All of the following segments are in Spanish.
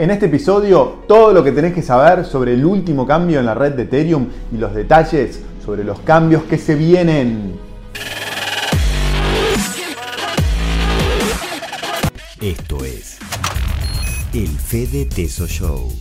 En este episodio, todo lo que tenés que saber sobre el último cambio en la red de Ethereum y los detalles sobre los cambios que se vienen. Esto es el Fede Teso Show.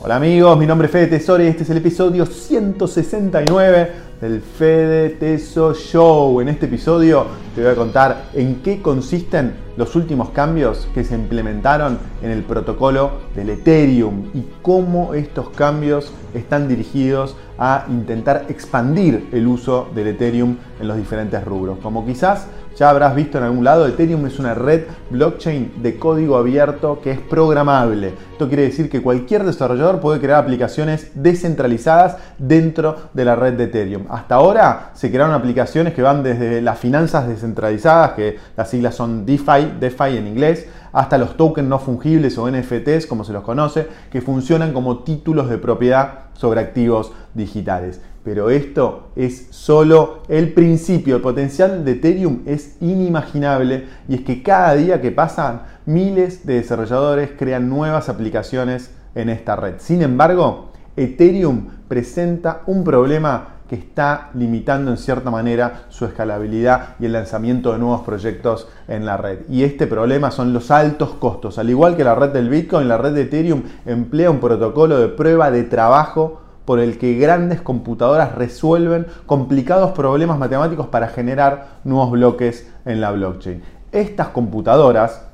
Hola amigos, mi nombre es Fede Tesoro y este es el episodio 169 del Fede Teso Show. En este episodio te voy a contar en qué consisten los últimos cambios que se implementaron en el protocolo del Ethereum y cómo estos cambios están dirigidos a intentar expandir el uso del Ethereum en los diferentes rubros. Como quizás ya habrás visto en algún lado, Ethereum es una red blockchain de código abierto que es programable. Esto quiere decir que cualquier desarrollador puede crear aplicaciones descentralizadas dentro de la red de Ethereum. Hasta ahora se crearon aplicaciones que van desde las finanzas descentralizadas, que las siglas son DeFi, DeFi en inglés, hasta los tokens no fungibles o NFTs, como se los conoce, que funcionan como títulos de propiedad sobre activos digitales. Pero esto es solo el principio. El potencial de Ethereum es inimaginable y es que cada día que pasan miles de desarrolladores crean nuevas aplicaciones en esta red. Sin embargo, Ethereum presenta un problema que está limitando en cierta manera su escalabilidad y el lanzamiento de nuevos proyectos en la red. Y este problema son los altos costos. Al igual que la red del Bitcoin, la red de Ethereum emplea un protocolo de prueba de trabajo por el que grandes computadoras resuelven complicados problemas matemáticos para generar nuevos bloques en la blockchain. Estas computadoras,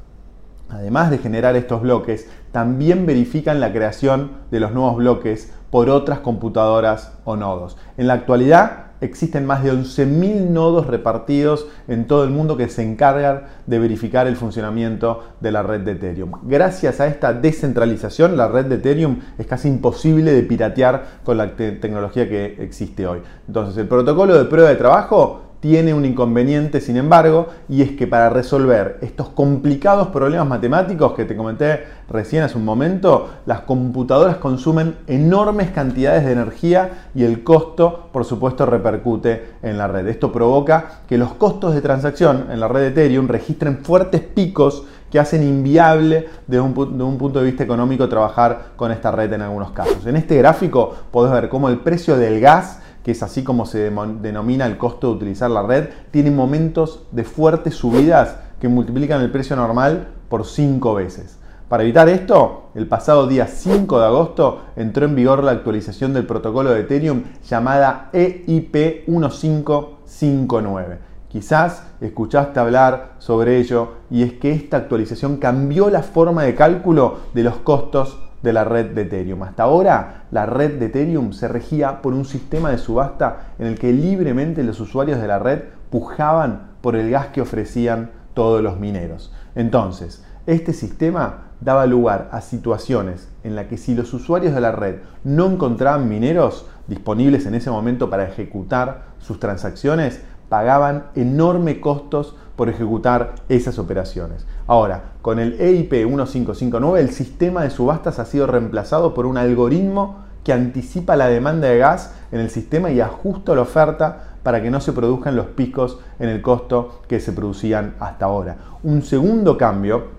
además de generar estos bloques, también verifican la creación de los nuevos bloques por otras computadoras o nodos. En la actualidad, existen más de 11.000 nodos repartidos en todo el mundo que se encargan de verificar el funcionamiento de la red de Ethereum. Gracias a esta descentralización, la red de Ethereum es casi imposible de piratear con la tecnología que existe hoy. Entonces, el protocolo de prueba de trabajo tiene un inconveniente, sin embargo, y es que para resolver estos complicados problemas matemáticos que te comenté recién hace un momento, las computadoras consumen enormes cantidades de energía y el costo, por supuesto, repercute en la red. Esto provoca que los costos de transacción en la red de Ethereum registren fuertes picos que hacen inviable desde un, un, punto de vista económico trabajar con esta red en algunos casos. En este gráfico podés ver cómo el precio del gas que es así como se denomina el costo de utilizar la red, tiene momentos de fuertes subidas que multiplican el precio normal por 5 veces. Para evitar esto, el pasado día 5 de agosto entró en vigor la actualización del protocolo de Ethereum llamada EIP 1559. Quizás escuchaste hablar sobre ello y es que esta actualización cambió la forma de cálculo de los costos de la red de Ethereum. Hasta ahora, la red de Ethereum se regía por un sistema de subasta en el que libremente los usuarios de la red pujaban por el gas que ofrecían todos los mineros. Entonces, este sistema daba lugar a situaciones en las que si los usuarios de la red no encontraban mineros disponibles en ese momento para ejecutar sus transacciones, pagaban enormes costos por ejecutar esas operaciones. Ahora, con el EIP 1559 el sistema de subastas ha sido reemplazado por un algoritmo que anticipa la demanda de gas en el sistema y ajusta la oferta para que no se produzcan los picos en el costo que se producían hasta ahora. Un segundo cambio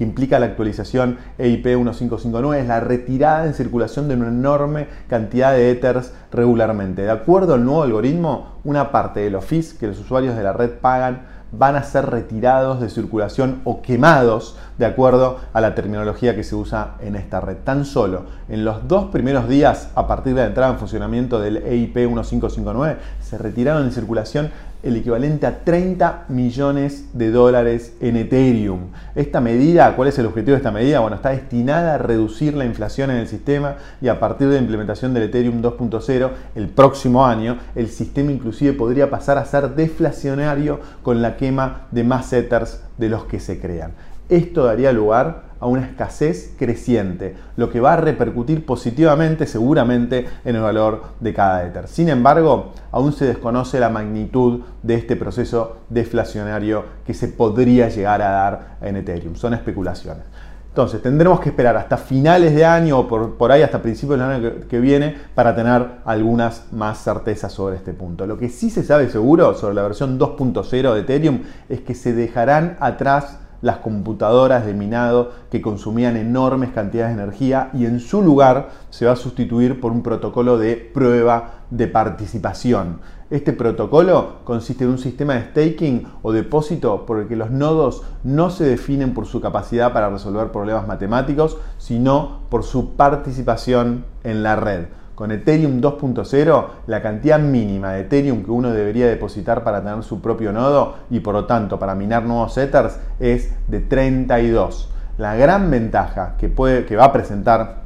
que implica la actualización EIP 1559 es la retirada en circulación de una enorme cantidad de Ethers regularmente. De acuerdo al nuevo algoritmo, una parte de los fees que los usuarios de la red pagan van a ser retirados de circulación o quemados de acuerdo a la terminología que se usa en esta red. Tan solo en los dos primeros días a partir de la entrada en funcionamiento del EIP 1559 se retiraron de circulación el equivalente a 30 millones de dólares en Ethereum. Esta medida, ¿cuál es el objetivo de esta medida? Bueno, está destinada a reducir la inflación en el sistema y a partir de la implementación del Ethereum 2.0 el próximo año, el sistema inclusive podría pasar a ser deflacionario con la quema de más Ethers de los que se crean. Esto daría lugar a una escasez creciente, lo que va a repercutir positivamente seguramente en el valor de cada Ether. Sin embargo, aún se desconoce la magnitud de este proceso deflacionario que se podría llegar a dar en Ethereum. Son especulaciones. Entonces, tendremos que esperar hasta finales de año o por, por ahí hasta principios del año que, que, viene para tener algunas más certezas sobre este punto. Lo que sí se sabe seguro sobre la versión 2.0 de Ethereum es que se dejarán atrás las computadoras de minado que consumían enormes cantidades de energía y en su lugar se va a sustituir por un protocolo de prueba de participación. Este protocolo consiste en un sistema de staking o depósito por el que los nodos no se definen por su capacidad para resolver problemas matemáticos, sino por su participación en la red. Con Ethereum 2.0, la cantidad mínima de Ethereum que uno debería depositar para tener su propio nodo y por lo tanto para minar nuevos Ethers es de 32. La gran ventaja que, puede, que va a presentar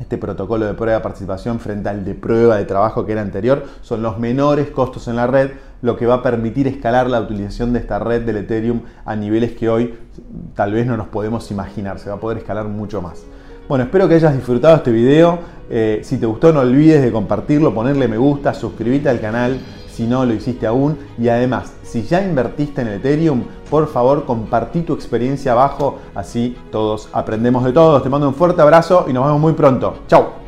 este protocolo de prueba de participación frente al de prueba de trabajo que era anterior son los menores costos en la red, lo que va a permitir escalar la utilización de esta red del Ethereum a niveles que hoy tal vez no nos podemos imaginar, se va a poder escalar mucho más. Bueno, espero que hayas disfrutado este video. Eh, si te gustó, no olvides de compartirlo, ponerle me gusta, suscribirte al canal si no lo hiciste aún. Y además, si ya invertiste en Ethereum, por favor compartí tu experiencia abajo, así todos aprendemos de todos. Te mando un fuerte abrazo y nos vemos muy pronto. Chao.